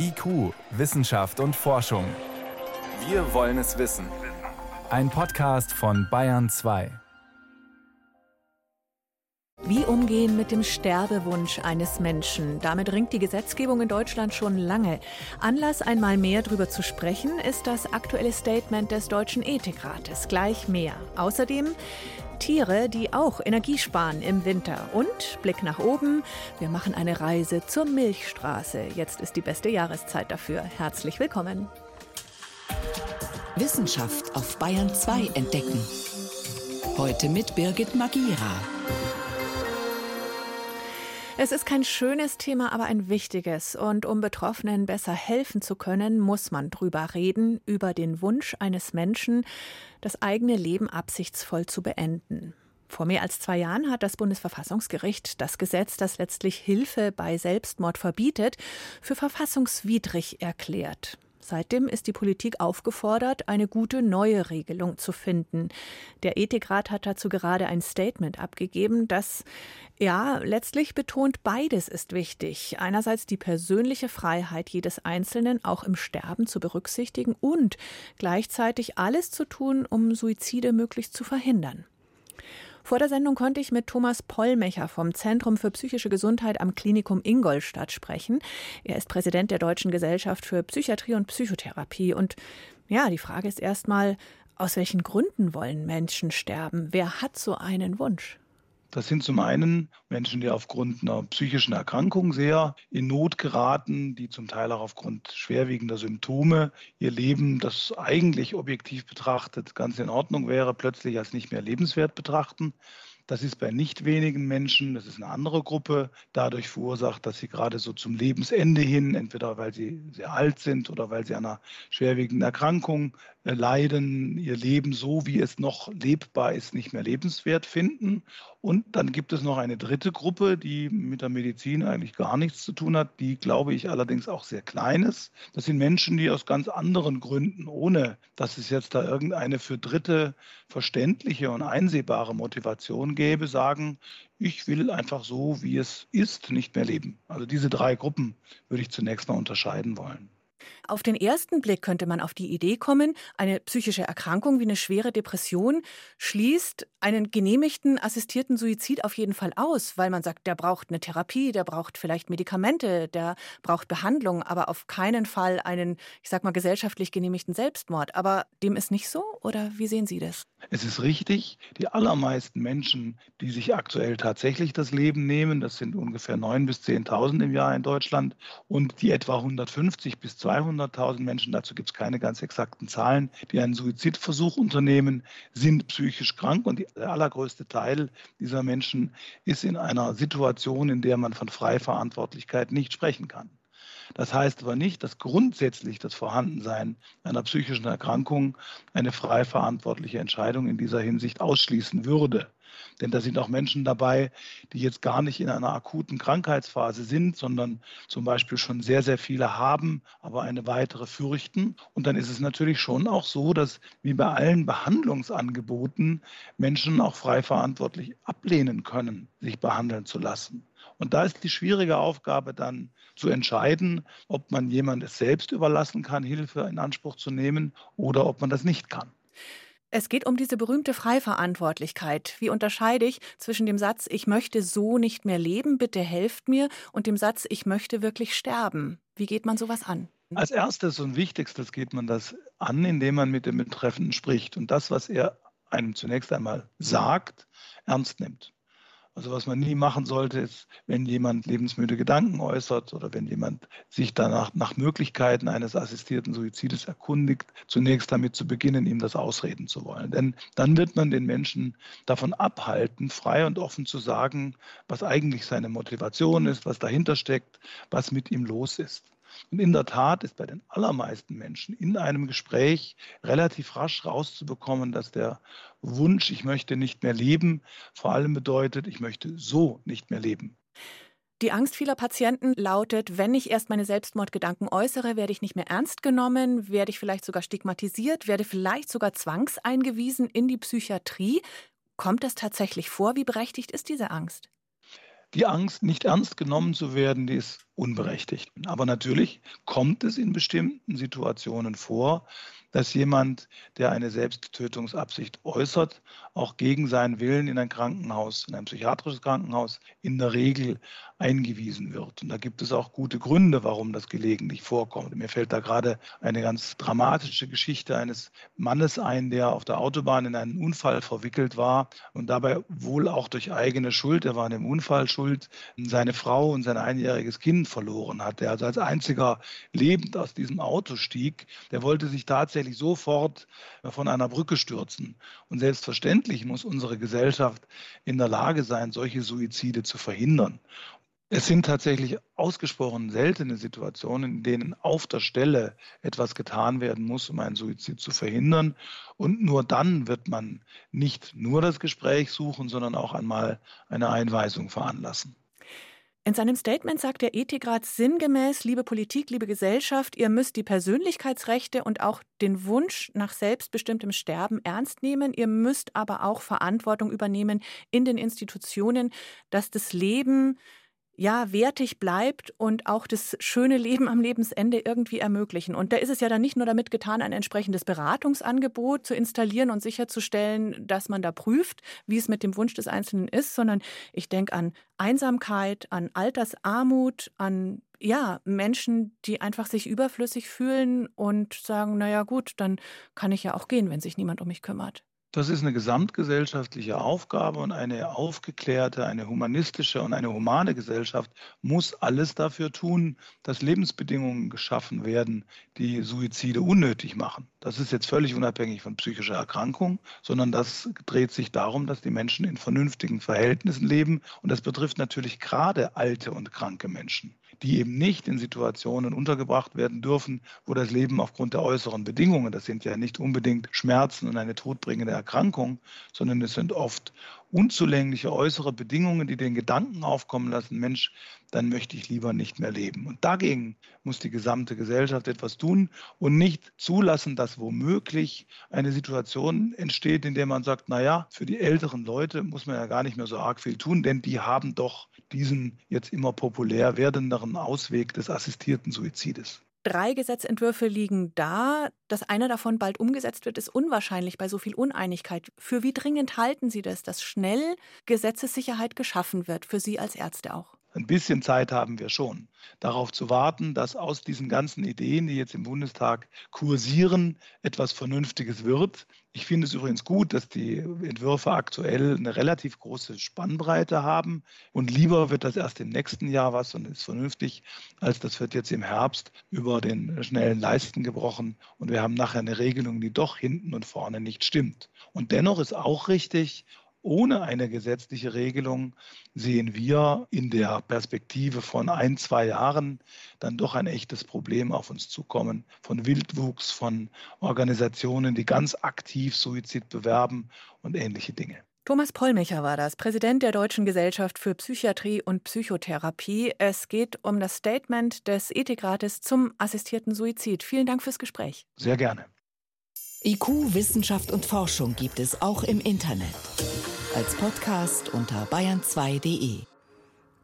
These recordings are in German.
IQ, Wissenschaft und Forschung. Wir wollen es wissen. Ein Podcast von Bayern 2. Wie umgehen mit dem Sterbewunsch eines Menschen? Damit ringt die Gesetzgebung in Deutschland schon lange. Anlass, einmal mehr darüber zu sprechen, ist das aktuelle Statement des Deutschen Ethikrates. Gleich mehr. Außerdem Tiere, die auch Energie sparen im Winter. Und Blick nach oben, wir machen eine Reise zur Milchstraße. Jetzt ist die beste Jahreszeit dafür. Herzlich willkommen. Wissenschaft auf Bayern 2 entdecken. Heute mit Birgit Magira. Es ist kein schönes Thema, aber ein wichtiges. Und um Betroffenen besser helfen zu können, muss man drüber reden, über den Wunsch eines Menschen, das eigene Leben absichtsvoll zu beenden. Vor mehr als zwei Jahren hat das Bundesverfassungsgericht das Gesetz, das letztlich Hilfe bei Selbstmord verbietet, für verfassungswidrig erklärt. Seitdem ist die Politik aufgefordert, eine gute neue Regelung zu finden. Der Ethikrat hat dazu gerade ein Statement abgegeben, das ja letztlich betont, beides ist wichtig. Einerseits die persönliche Freiheit jedes Einzelnen auch im Sterben zu berücksichtigen und gleichzeitig alles zu tun, um Suizide möglichst zu verhindern. Vor der Sendung konnte ich mit Thomas Pollmecher vom Zentrum für psychische Gesundheit am Klinikum Ingolstadt sprechen. Er ist Präsident der Deutschen Gesellschaft für Psychiatrie und Psychotherapie. Und ja, die Frage ist erstmal, aus welchen Gründen wollen Menschen sterben? Wer hat so einen Wunsch? Das sind zum einen Menschen, die aufgrund einer psychischen Erkrankung sehr in Not geraten, die zum Teil auch aufgrund schwerwiegender Symptome ihr Leben, das eigentlich objektiv betrachtet ganz in Ordnung wäre, plötzlich als nicht mehr lebenswert betrachten. Das ist bei nicht wenigen Menschen, das ist eine andere Gruppe, dadurch verursacht, dass sie gerade so zum Lebensende hin, entweder weil sie sehr alt sind oder weil sie einer schwerwiegenden Erkrankung leiden, ihr Leben so, wie es noch lebbar ist, nicht mehr lebenswert finden. Und dann gibt es noch eine dritte Gruppe, die mit der Medizin eigentlich gar nichts zu tun hat, die, glaube ich, allerdings auch sehr klein ist. Das sind Menschen, die aus ganz anderen Gründen, ohne dass es jetzt da irgendeine für Dritte verständliche und einsehbare Motivation gäbe, sagen, ich will einfach so, wie es ist, nicht mehr leben. Also diese drei Gruppen würde ich zunächst mal unterscheiden wollen. Auf den ersten Blick könnte man auf die Idee kommen, eine psychische Erkrankung wie eine schwere Depression schließt einen genehmigten assistierten Suizid auf jeden Fall aus, weil man sagt, der braucht eine Therapie, der braucht vielleicht Medikamente, der braucht Behandlung, aber auf keinen Fall einen, ich sag mal, gesellschaftlich genehmigten Selbstmord. Aber dem ist nicht so oder wie sehen Sie das? Es ist richtig, die allermeisten Menschen, die sich aktuell tatsächlich das Leben nehmen, das sind ungefähr 9.000 bis 10.000 im Jahr in Deutschland und die etwa 150 bis 200.000 Menschen, dazu gibt es keine ganz exakten Zahlen, die einen Suizidversuch unternehmen, sind psychisch krank und der allergrößte Teil dieser Menschen ist in einer Situation, in der man von Freiverantwortlichkeit nicht sprechen kann. Das heißt aber nicht, dass grundsätzlich das Vorhandensein einer psychischen Erkrankung eine frei verantwortliche Entscheidung in dieser Hinsicht ausschließen würde. Denn da sind auch Menschen dabei, die jetzt gar nicht in einer akuten Krankheitsphase sind, sondern zum Beispiel schon sehr, sehr viele haben, aber eine weitere fürchten. Und dann ist es natürlich schon auch so, dass wie bei allen Behandlungsangeboten Menschen auch frei verantwortlich ablehnen können, sich behandeln zu lassen. Und da ist die schwierige Aufgabe dann zu entscheiden, ob man jemand selbst überlassen kann, Hilfe in Anspruch zu nehmen oder ob man das nicht kann. Es geht um diese berühmte Freiverantwortlichkeit. Wie unterscheide ich zwischen dem Satz, ich möchte so nicht mehr leben, bitte helft mir, und dem Satz, ich möchte wirklich sterben? Wie geht man sowas an? Als erstes und wichtigstes geht man das an, indem man mit dem Betreffenden spricht und das, was er einem zunächst einmal sagt, ernst nimmt. Also was man nie machen sollte, ist, wenn jemand lebensmüde Gedanken äußert oder wenn jemand sich danach nach Möglichkeiten eines assistierten Suizides erkundigt, zunächst damit zu beginnen, ihm das ausreden zu wollen. Denn dann wird man den Menschen davon abhalten, frei und offen zu sagen, was eigentlich seine Motivation ist, was dahinter steckt, was mit ihm los ist. Und in der Tat ist bei den allermeisten Menschen in einem Gespräch relativ rasch rauszubekommen, dass der Wunsch, ich möchte nicht mehr leben, vor allem bedeutet, ich möchte so nicht mehr leben. Die Angst vieler Patienten lautet, wenn ich erst meine Selbstmordgedanken äußere, werde ich nicht mehr ernst genommen, werde ich vielleicht sogar stigmatisiert, werde vielleicht sogar zwangseingewiesen in die Psychiatrie. Kommt das tatsächlich vor? Wie berechtigt ist diese Angst? Die Angst, nicht ernst genommen zu werden, die ist unberechtigt. Aber natürlich kommt es in bestimmten Situationen vor, dass jemand, der eine Selbsttötungsabsicht äußert, auch gegen seinen Willen in ein Krankenhaus, in ein psychiatrisches Krankenhaus, in der Regel eingewiesen wird. Und da gibt es auch gute Gründe, warum das gelegentlich vorkommt. Mir fällt da gerade eine ganz dramatische Geschichte eines Mannes ein, der auf der Autobahn in einen Unfall verwickelt war und dabei wohl auch durch eigene Schuld, er war an dem Unfall schuld, seine Frau und sein einjähriges Kind verloren hat. Der also als einziger lebend aus diesem Auto stieg. Der wollte sich tatsächlich sofort von einer Brücke stürzen. Und selbstverständlich muss unsere Gesellschaft in der Lage sein, solche Suizide zu verhindern. Es sind tatsächlich ausgesprochen seltene Situationen, in denen auf der Stelle etwas getan werden muss, um einen Suizid zu verhindern. Und nur dann wird man nicht nur das Gespräch suchen, sondern auch einmal eine Einweisung veranlassen. In seinem Statement sagt der Ethikrat sinngemäß, liebe Politik, liebe Gesellschaft, ihr müsst die Persönlichkeitsrechte und auch den Wunsch nach selbstbestimmtem Sterben ernst nehmen. Ihr müsst aber auch Verantwortung übernehmen in den Institutionen, dass das Leben ja, wertig bleibt und auch das schöne Leben am Lebensende irgendwie ermöglichen. Und da ist es ja dann nicht nur damit getan, ein entsprechendes Beratungsangebot zu installieren und sicherzustellen, dass man da prüft, wie es mit dem Wunsch des Einzelnen ist, sondern ich denke an Einsamkeit, an Altersarmut, an ja, Menschen, die einfach sich überflüssig fühlen und sagen, naja gut, dann kann ich ja auch gehen, wenn sich niemand um mich kümmert. Das ist eine gesamtgesellschaftliche Aufgabe und eine aufgeklärte, eine humanistische und eine humane Gesellschaft muss alles dafür tun, dass Lebensbedingungen geschaffen werden, die Suizide unnötig machen. Das ist jetzt völlig unabhängig von psychischer Erkrankung, sondern das dreht sich darum, dass die Menschen in vernünftigen Verhältnissen leben. Und das betrifft natürlich gerade alte und kranke Menschen die eben nicht in Situationen untergebracht werden dürfen, wo das Leben aufgrund der äußeren Bedingungen, das sind ja nicht unbedingt Schmerzen und eine todbringende Erkrankung, sondern es sind oft unzulängliche äußere Bedingungen, die den Gedanken aufkommen lassen, Mensch, dann möchte ich lieber nicht mehr leben. Und dagegen muss die gesamte Gesellschaft etwas tun und nicht zulassen, dass womöglich eine Situation entsteht, in der man sagt, naja, für die älteren Leute muss man ja gar nicht mehr so arg viel tun, denn die haben doch diesen jetzt immer populär werdenderen Ausweg des assistierten Suizides. Drei Gesetzentwürfe liegen da. Dass einer davon bald umgesetzt wird, ist unwahrscheinlich bei so viel Uneinigkeit. Für wie dringend halten Sie das, dass schnell Gesetzessicherheit geschaffen wird, für Sie als Ärzte auch? Ein bisschen Zeit haben wir schon, darauf zu warten, dass aus diesen ganzen Ideen, die jetzt im Bundestag kursieren, etwas Vernünftiges wird. Ich finde es übrigens gut, dass die Entwürfe aktuell eine relativ große Spannbreite haben. Und lieber wird das erst im nächsten Jahr was und ist vernünftig, als das wird jetzt im Herbst über den schnellen Leisten gebrochen. Und wir haben nachher eine Regelung, die doch hinten und vorne nicht stimmt. Und dennoch ist auch richtig, ohne eine gesetzliche Regelung sehen wir in der Perspektive von ein, zwei Jahren dann doch ein echtes Problem auf uns zukommen, von Wildwuchs, von Organisationen, die ganz aktiv Suizid bewerben und ähnliche Dinge. Thomas Pollmecher war das, Präsident der Deutschen Gesellschaft für Psychiatrie und Psychotherapie. Es geht um das Statement des Ethikrates zum assistierten Suizid. Vielen Dank fürs Gespräch. Sehr gerne. IQ, Wissenschaft und Forschung gibt es auch im Internet. Als Podcast unter bayern2.de.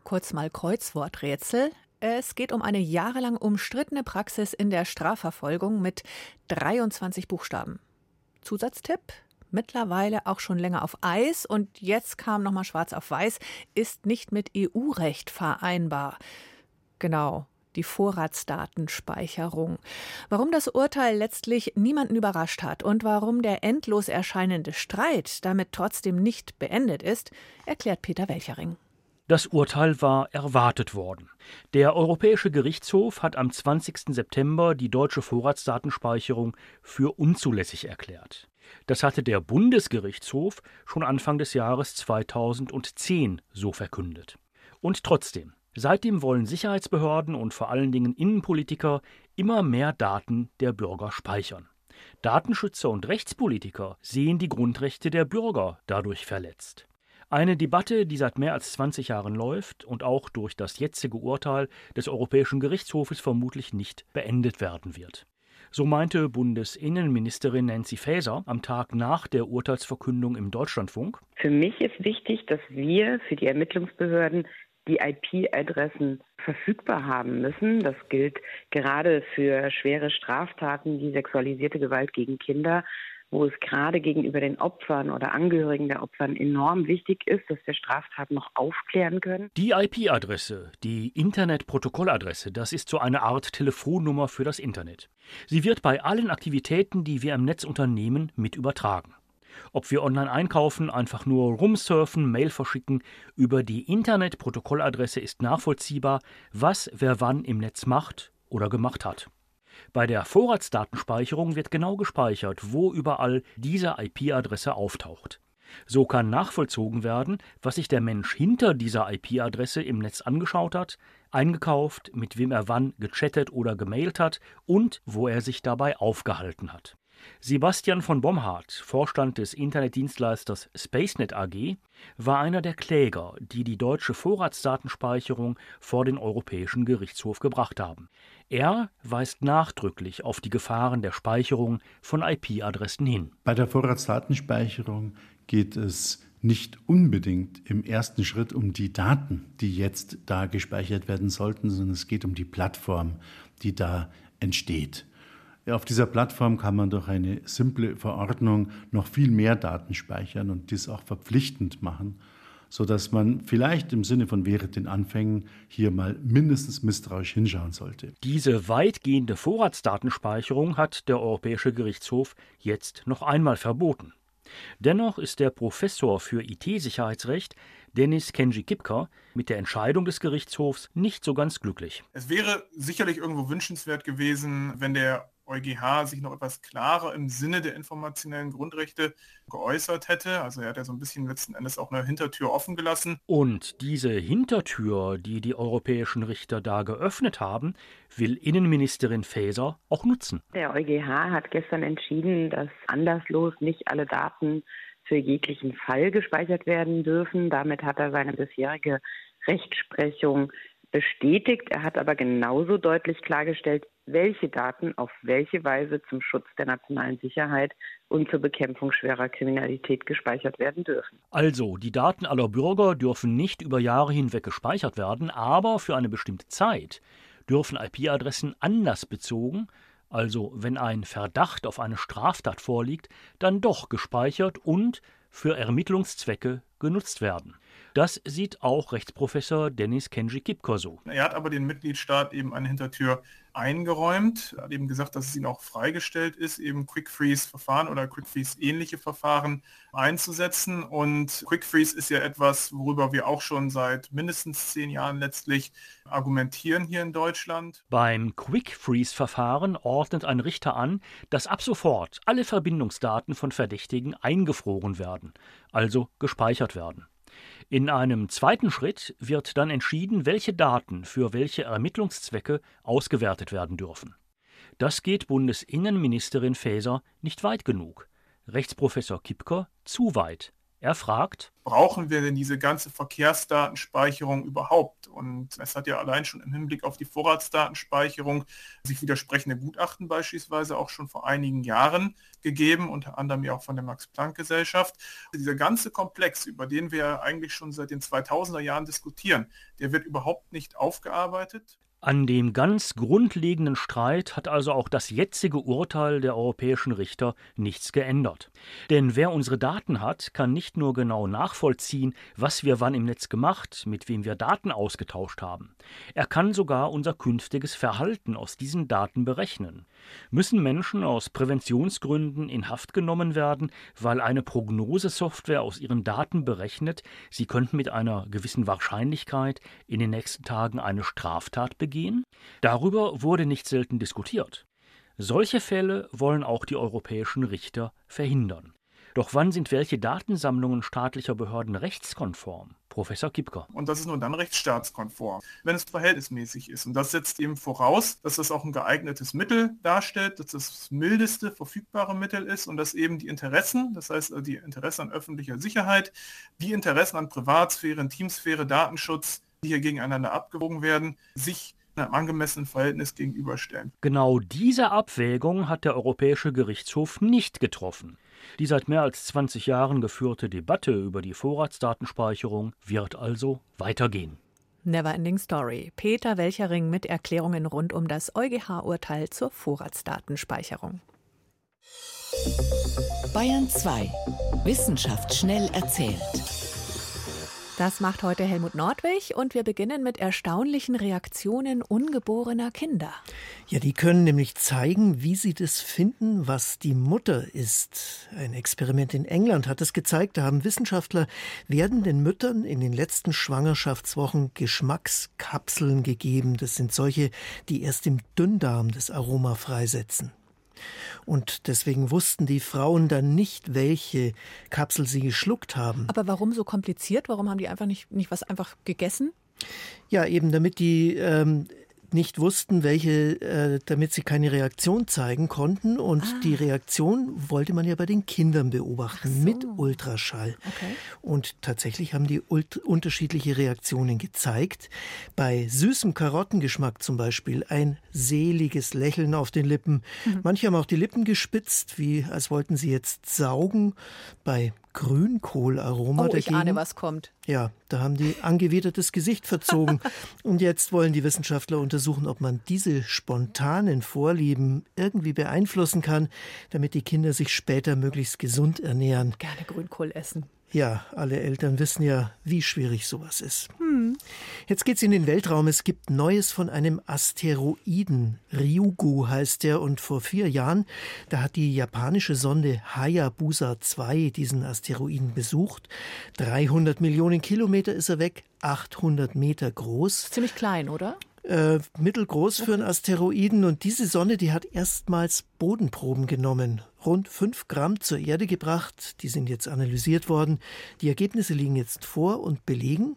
Kurz mal Kreuzworträtsel. Es geht um eine jahrelang umstrittene Praxis in der Strafverfolgung mit 23 Buchstaben. Zusatztipp: mittlerweile auch schon länger auf Eis und jetzt kam nochmal schwarz auf weiß, ist nicht mit EU-Recht vereinbar. Genau, die Vorratsdatenspeicherung. Warum das Urteil letztlich niemanden überrascht hat und warum der endlos erscheinende Streit damit trotzdem nicht beendet ist, erklärt Peter Welchering. Das Urteil war erwartet worden. Der Europäische Gerichtshof hat am 20. September die deutsche Vorratsdatenspeicherung für unzulässig erklärt. Das hatte der Bundesgerichtshof schon Anfang des Jahres 2010 so verkündet. Und trotzdem, Seitdem wollen Sicherheitsbehörden und vor allen Dingen Innenpolitiker immer mehr Daten der Bürger speichern. Datenschützer und Rechtspolitiker sehen die Grundrechte der Bürger dadurch verletzt. Eine Debatte, die seit mehr als 20 Jahren läuft und auch durch das jetzige Urteil des Europäischen Gerichtshofes vermutlich nicht beendet werden wird. So meinte Bundesinnenministerin Nancy Faeser am Tag nach der Urteilsverkündung im Deutschlandfunk. Für mich ist wichtig, dass wir für die Ermittlungsbehörden die IP-Adressen verfügbar haben müssen. Das gilt gerade für schwere Straftaten wie sexualisierte Gewalt gegen Kinder, wo es gerade gegenüber den Opfern oder Angehörigen der Opfern enorm wichtig ist, dass wir Straftaten noch aufklären können. Die IP-Adresse, die Internetprotokolladresse, das ist so eine Art Telefonnummer für das Internet. Sie wird bei allen Aktivitäten, die wir im Netz unternehmen, mit übertragen. Ob wir online einkaufen, einfach nur rumsurfen, Mail verschicken, über die Internetprotokolladresse ist nachvollziehbar, was wer wann im Netz macht oder gemacht hat. Bei der Vorratsdatenspeicherung wird genau gespeichert, wo überall diese IP-Adresse auftaucht. So kann nachvollzogen werden, was sich der Mensch hinter dieser IP-Adresse im Netz angeschaut hat, eingekauft, mit wem er wann gechattet oder gemailt hat und wo er sich dabei aufgehalten hat. Sebastian von Bomhardt, Vorstand des Internetdienstleisters SpaceNet AG, war einer der Kläger, die die deutsche Vorratsdatenspeicherung vor den Europäischen Gerichtshof gebracht haben. Er weist nachdrücklich auf die Gefahren der Speicherung von IP-Adressen hin. Bei der Vorratsdatenspeicherung geht es nicht unbedingt im ersten Schritt um die Daten, die jetzt da gespeichert werden sollten, sondern es geht um die Plattform, die da entsteht. Auf dieser Plattform kann man durch eine simple Verordnung noch viel mehr Daten speichern und dies auch verpflichtend machen, sodass man vielleicht im Sinne von wäre den Anfängen hier mal mindestens misstrauisch hinschauen sollte. Diese weitgehende Vorratsdatenspeicherung hat der Europäische Gerichtshof jetzt noch einmal verboten. Dennoch ist der Professor für IT-Sicherheitsrecht Dennis Kenji Kipker mit der Entscheidung des Gerichtshofs nicht so ganz glücklich. Es wäre sicherlich irgendwo wünschenswert gewesen, wenn der EuGH sich noch etwas klarer im Sinne der informationellen Grundrechte geäußert hätte. Also er hat ja so ein bisschen letzten Endes auch eine Hintertür offen gelassen. Und diese Hintertür, die die europäischen Richter da geöffnet haben, will Innenministerin Faeser auch nutzen. Der EuGH hat gestern entschieden, dass anderslos nicht alle Daten für jeglichen Fall gespeichert werden dürfen. Damit hat er seine bisherige Rechtsprechung bestätigt. Er hat aber genauso deutlich klargestellt, welche Daten auf welche Weise zum Schutz der nationalen Sicherheit und zur Bekämpfung schwerer Kriminalität gespeichert werden dürfen. Also, die Daten aller Bürger dürfen nicht über Jahre hinweg gespeichert werden, aber für eine bestimmte Zeit dürfen IP-Adressen anders bezogen, also wenn ein Verdacht auf eine Straftat vorliegt, dann doch gespeichert und für Ermittlungszwecke genutzt werden. Das sieht auch Rechtsprofessor Dennis Kenji Kipker so. Er hat aber den Mitgliedstaat eben eine Hintertür eingeräumt, er hat eben gesagt, dass es ihnen auch freigestellt ist, eben Quick Freeze Verfahren oder Quick Freeze ähnliche Verfahren einzusetzen. Und Quick Freeze ist ja etwas, worüber wir auch schon seit mindestens zehn Jahren letztlich argumentieren hier in Deutschland. Beim Quick Freeze Verfahren ordnet ein Richter an, dass ab sofort alle Verbindungsdaten von Verdächtigen eingefroren werden, also gespeichert werden. In einem zweiten Schritt wird dann entschieden, welche Daten für welche Ermittlungszwecke ausgewertet werden dürfen. Das geht Bundesinnenministerin Faeser nicht weit genug. Rechtsprofessor Kipker zu weit. Er fragt, brauchen wir denn diese ganze Verkehrsdatenspeicherung überhaupt? Und es hat ja allein schon im Hinblick auf die Vorratsdatenspeicherung sich widersprechende Gutachten beispielsweise auch schon vor einigen Jahren gegeben, unter anderem ja auch von der Max-Planck-Gesellschaft. Dieser ganze Komplex, über den wir eigentlich schon seit den 2000er Jahren diskutieren, der wird überhaupt nicht aufgearbeitet. An dem ganz grundlegenden Streit hat also auch das jetzige Urteil der europäischen Richter nichts geändert. Denn wer unsere Daten hat, kann nicht nur genau nachvollziehen, was wir wann im Netz gemacht, mit wem wir Daten ausgetauscht haben. Er kann sogar unser künftiges Verhalten aus diesen Daten berechnen. Müssen Menschen aus Präventionsgründen in Haft genommen werden, weil eine Prognosesoftware aus ihren Daten berechnet, sie könnten mit einer gewissen Wahrscheinlichkeit in den nächsten Tagen eine Straftat begehen? gehen? Darüber wurde nicht selten diskutiert. Solche Fälle wollen auch die europäischen Richter verhindern. Doch wann sind welche Datensammlungen staatlicher Behörden rechtskonform? Professor Kipker. Und das ist nur dann rechtsstaatskonform, wenn es verhältnismäßig ist. Und das setzt eben voraus, dass das auch ein geeignetes Mittel darstellt, dass das, das mildeste verfügbare Mittel ist und dass eben die Interessen, das heißt die Interessen an öffentlicher Sicherheit, die Interessen an Privatsphäre, Intimsphäre, Datenschutz, die hier gegeneinander abgewogen werden, sich einem angemessenen Verhältnis gegenüberstellen. Genau diese Abwägung hat der Europäische Gerichtshof nicht getroffen. Die seit mehr als 20 Jahren geführte Debatte über die Vorratsdatenspeicherung wird also weitergehen. Neverending Story. Peter Welchering mit Erklärungen rund um das EuGH-Urteil zur Vorratsdatenspeicherung. Bayern 2. Wissenschaft schnell erzählt. Das macht heute Helmut Nordwig und wir beginnen mit erstaunlichen Reaktionen ungeborener Kinder. Ja, die können nämlich zeigen, wie sie das finden, was die Mutter ist. Ein Experiment in England hat es gezeigt, da haben Wissenschaftler werdenden Müttern in den letzten Schwangerschaftswochen Geschmackskapseln gegeben. Das sind solche, die erst im Dünndarm das Aroma freisetzen. Und deswegen wussten die Frauen dann nicht, welche Kapsel sie geschluckt haben. Aber warum so kompliziert? Warum haben die einfach nicht, nicht was einfach gegessen? Ja, eben damit die ähm, nicht wussten, welche, äh, damit sie keine Reaktion zeigen konnten. Und ah. die Reaktion wollte man ja bei den Kindern beobachten so. mit Ultraschall. Okay. Und tatsächlich haben die unterschiedliche Reaktionen gezeigt. Bei süßem Karottengeschmack zum Beispiel ein seliges Lächeln auf den Lippen. Mhm. Manche haben auch die Lippen gespitzt, wie als wollten sie jetzt saugen. Bei Grünkohlaroma oh, dagegen. Ich ahne, was kommt. Ja, da haben die angewidertes Gesicht verzogen. Und jetzt wollen die Wissenschaftler untersuchen, ob man diese spontanen Vorlieben irgendwie beeinflussen kann, damit die Kinder sich später möglichst gesund ernähren. Gerne Grünkohl essen. Ja, alle Eltern wissen ja, wie schwierig sowas ist. Hm. Jetzt geht's in den Weltraum. Es gibt Neues von einem Asteroiden. Ryugu heißt der. Und vor vier Jahren, da hat die japanische Sonde Hayabusa 2 diesen Asteroiden besucht. 300 Millionen Kilometer ist er weg, 800 Meter groß. Ziemlich klein, oder? Äh, mittelgroß für einen Asteroiden. Und diese Sonne, die hat erstmals Bodenproben genommen rund fünf Gramm zur Erde gebracht. Die sind jetzt analysiert worden. Die Ergebnisse liegen jetzt vor und belegen,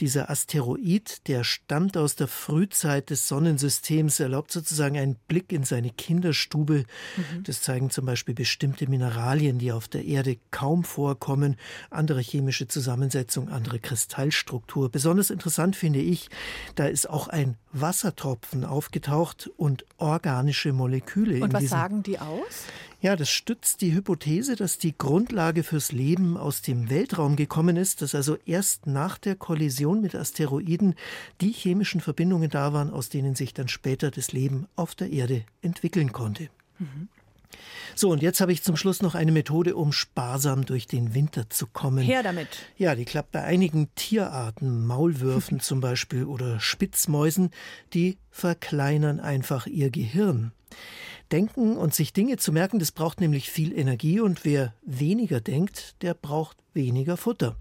dieser Asteroid, der stammt aus der Frühzeit des Sonnensystems, erlaubt sozusagen einen Blick in seine Kinderstube. Mhm. Das zeigen zum Beispiel bestimmte Mineralien, die auf der Erde kaum vorkommen, andere chemische Zusammensetzung, andere Kristallstruktur. Besonders interessant finde ich, da ist auch ein Wassertropfen aufgetaucht und organische Moleküle. Und was sagen die aus? Ja, das stützt die Hypothese, dass die Grundlage fürs Leben aus dem Weltraum gekommen ist, dass also erst nach der Kollision mit Asteroiden die chemischen Verbindungen da waren, aus denen sich dann später das Leben auf der Erde entwickeln konnte. Mhm. So, und jetzt habe ich zum Schluss noch eine Methode, um sparsam durch den Winter zu kommen. Her damit. Ja, die klappt bei einigen Tierarten, Maulwürfen zum Beispiel oder Spitzmäusen, die verkleinern einfach ihr Gehirn. Denken und sich Dinge zu merken, das braucht nämlich viel Energie und wer weniger denkt, der braucht weniger Futter.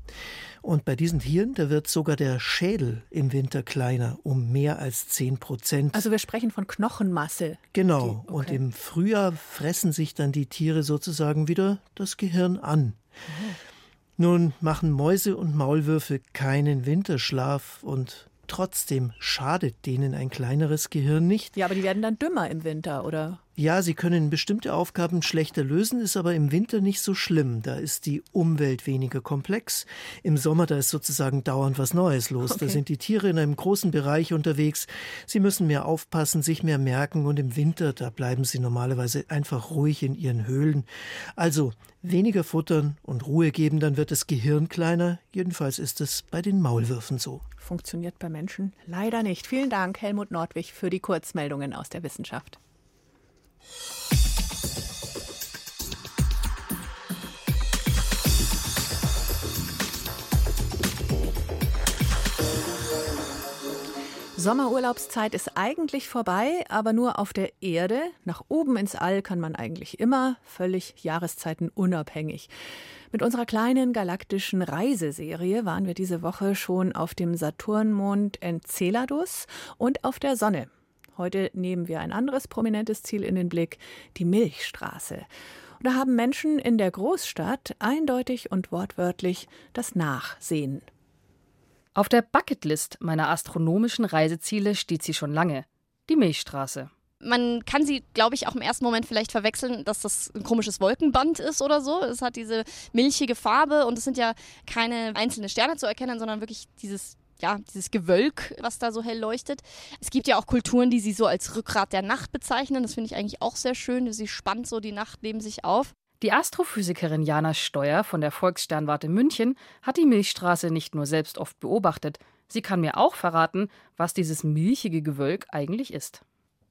Und bei diesen Tieren, da wird sogar der Schädel im Winter kleiner, um mehr als 10 Prozent. Also wir sprechen von Knochenmasse. Genau. Die, okay. Und im Frühjahr fressen sich dann die Tiere sozusagen wieder das Gehirn an. Oh. Nun machen Mäuse und Maulwürfe keinen Winterschlaf und trotzdem schadet denen ein kleineres Gehirn nicht. Ja, aber die werden dann dümmer im Winter, oder? Ja, sie können bestimmte Aufgaben schlechter lösen, ist aber im Winter nicht so schlimm. Da ist die Umwelt weniger komplex. Im Sommer, da ist sozusagen dauernd was Neues los. Okay. Da sind die Tiere in einem großen Bereich unterwegs. Sie müssen mehr aufpassen, sich mehr merken und im Winter, da bleiben sie normalerweise einfach ruhig in ihren Höhlen. Also weniger futtern und Ruhe geben, dann wird das Gehirn kleiner. Jedenfalls ist es bei den Maulwürfen so. Funktioniert bei Menschen leider nicht. Vielen Dank, Helmut Nordwig, für die Kurzmeldungen aus der Wissenschaft. Sommerurlaubszeit ist eigentlich vorbei, aber nur auf der Erde. Nach oben ins All kann man eigentlich immer, völlig jahreszeitenunabhängig. Mit unserer kleinen galaktischen Reiseserie waren wir diese Woche schon auf dem Saturnmond Enceladus und auf der Sonne. Heute nehmen wir ein anderes prominentes Ziel in den Blick, die Milchstraße. Und da haben Menschen in der Großstadt eindeutig und wortwörtlich das Nachsehen. Auf der Bucketlist meiner astronomischen Reiseziele steht sie schon lange. Die Milchstraße. Man kann sie, glaube ich, auch im ersten Moment vielleicht verwechseln, dass das ein komisches Wolkenband ist oder so. Es hat diese milchige Farbe und es sind ja keine einzelnen Sterne zu erkennen, sondern wirklich dieses ja, dieses Gewölk, was da so hell leuchtet. Es gibt ja auch Kulturen, die sie so als Rückgrat der Nacht bezeichnen. Das finde ich eigentlich auch sehr schön. Sie spannt so die Nacht neben sich auf. Die Astrophysikerin Jana Steuer von der Volkssternwarte München hat die Milchstraße nicht nur selbst oft beobachtet, sie kann mir auch verraten, was dieses milchige Gewölk eigentlich ist.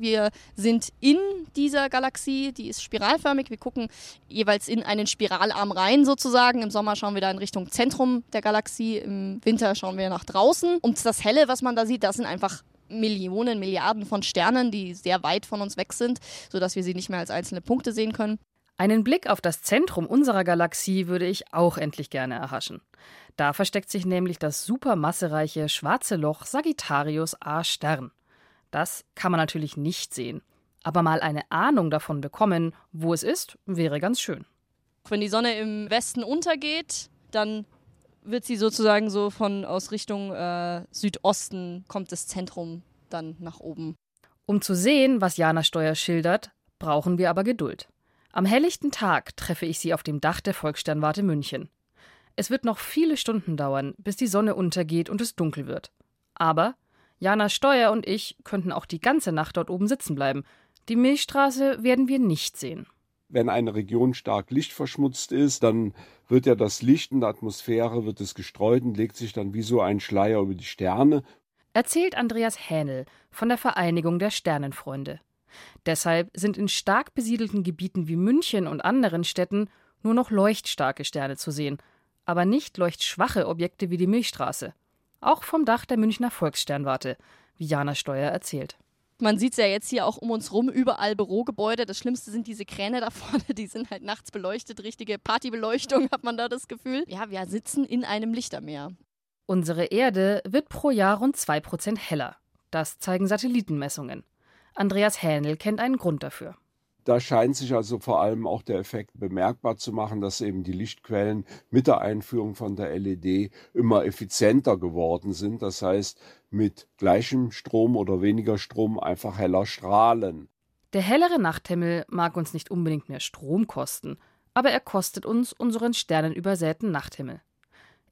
Wir sind in dieser Galaxie, die ist spiralförmig. Wir gucken jeweils in einen Spiralarm rein sozusagen. Im Sommer schauen wir da in Richtung Zentrum der Galaxie, im Winter schauen wir nach draußen. Und das Helle, was man da sieht, das sind einfach Millionen, Milliarden von Sternen, die sehr weit von uns weg sind, sodass wir sie nicht mehr als einzelne Punkte sehen können. Einen Blick auf das Zentrum unserer Galaxie würde ich auch endlich gerne erhaschen. Da versteckt sich nämlich das supermassereiche schwarze Loch Sagittarius A Stern. Das kann man natürlich nicht sehen. Aber mal eine Ahnung davon bekommen, wo es ist, wäre ganz schön. Wenn die Sonne im Westen untergeht, dann wird sie sozusagen so von aus Richtung äh, Südosten kommt das Zentrum dann nach oben. Um zu sehen, was Jana Steuer schildert, brauchen wir aber Geduld. Am helllichten Tag treffe ich sie auf dem Dach der Volkssternwarte München. Es wird noch viele Stunden dauern, bis die Sonne untergeht und es dunkel wird. Aber Jana Steuer und ich könnten auch die ganze Nacht dort oben sitzen bleiben. Die Milchstraße werden wir nicht sehen. Wenn eine Region stark lichtverschmutzt ist, dann wird ja das Licht in der Atmosphäre wird es gestreut und legt sich dann wie so ein Schleier über die Sterne. Erzählt Andreas Hähnel von der Vereinigung der Sternenfreunde. Deshalb sind in stark besiedelten Gebieten wie München und anderen Städten nur noch leuchtstarke Sterne zu sehen, aber nicht leuchtschwache Objekte wie die Milchstraße. Auch vom Dach der Münchner Volkssternwarte, wie Jana Steuer erzählt. Man sieht es ja jetzt hier auch um uns rum, überall Bürogebäude. Das Schlimmste sind diese Kräne da vorne, die sind halt nachts beleuchtet. Richtige Partybeleuchtung hat man da das Gefühl. Ja, wir sitzen in einem Lichtermeer. Unsere Erde wird pro Jahr rund 2% heller. Das zeigen Satellitenmessungen. Andreas Hähnel kennt einen Grund dafür. Da scheint sich also vor allem auch der Effekt bemerkbar zu machen, dass eben die Lichtquellen mit der Einführung von der LED immer effizienter geworden sind. Das heißt, mit gleichem Strom oder weniger Strom einfach heller strahlen. Der hellere Nachthimmel mag uns nicht unbedingt mehr Strom kosten, aber er kostet uns unseren sternenübersäten Nachthimmel.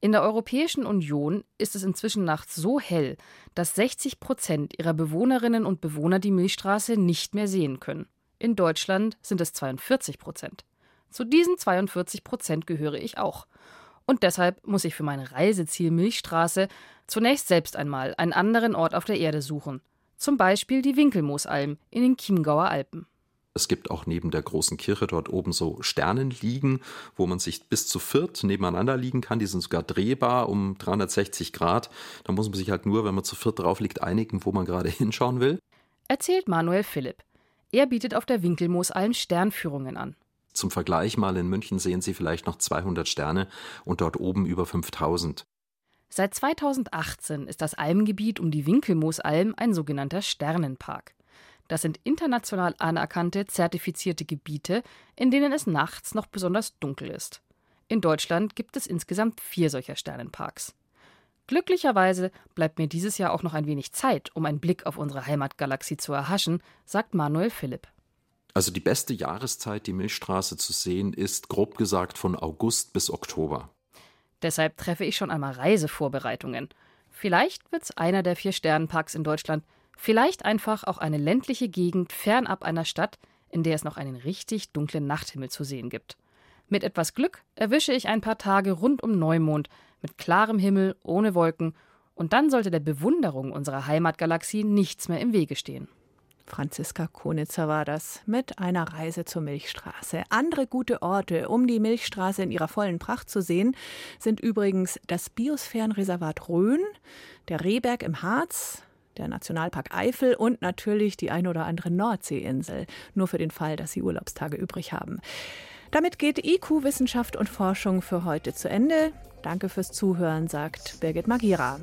In der Europäischen Union ist es inzwischen nachts so hell, dass 60 Prozent ihrer Bewohnerinnen und Bewohner die Milchstraße nicht mehr sehen können. In Deutschland sind es 42 Prozent. Zu diesen 42 Prozent gehöre ich auch. Und deshalb muss ich für mein Reiseziel Milchstraße zunächst selbst einmal einen anderen Ort auf der Erde suchen. Zum Beispiel die Winkelmoosalm in den Chiemgauer Alpen. Es gibt auch neben der großen Kirche dort oben so Sternenliegen, wo man sich bis zu viert nebeneinander liegen kann. Die sind sogar drehbar um 360 Grad. Da muss man sich halt nur, wenn man zu viert drauf liegt, einigen, wo man gerade hinschauen will. Erzählt Manuel Philipp. Er bietet auf der Winkelmoosalm Sternführungen an. Zum Vergleich mal in München sehen Sie vielleicht noch 200 Sterne und dort oben über 5000. Seit 2018 ist das Almgebiet um die Winkelmoosalm ein sogenannter Sternenpark. Das sind international anerkannte, zertifizierte Gebiete, in denen es nachts noch besonders dunkel ist. In Deutschland gibt es insgesamt vier solcher Sternenparks. Glücklicherweise bleibt mir dieses Jahr auch noch ein wenig Zeit, um einen Blick auf unsere Heimatgalaxie zu erhaschen, sagt Manuel Philipp. Also die beste Jahreszeit, die Milchstraße zu sehen, ist grob gesagt von August bis Oktober. Deshalb treffe ich schon einmal Reisevorbereitungen. Vielleicht wird es einer der vier Sternenparks in Deutschland, vielleicht einfach auch eine ländliche Gegend fernab einer Stadt, in der es noch einen richtig dunklen Nachthimmel zu sehen gibt. Mit etwas Glück erwische ich ein paar Tage rund um Neumond, mit klarem Himmel, ohne Wolken, und dann sollte der Bewunderung unserer Heimatgalaxie nichts mehr im Wege stehen. Franziska Konitzer war das mit einer Reise zur Milchstraße. Andere gute Orte, um die Milchstraße in ihrer vollen Pracht zu sehen, sind übrigens das Biosphärenreservat Rhön, der Rehberg im Harz, der Nationalpark Eifel und natürlich die ein oder andere Nordseeinsel, nur für den Fall, dass Sie Urlaubstage übrig haben. Damit geht IQ Wissenschaft und Forschung für heute zu Ende. Danke fürs Zuhören, sagt Birgit Magira.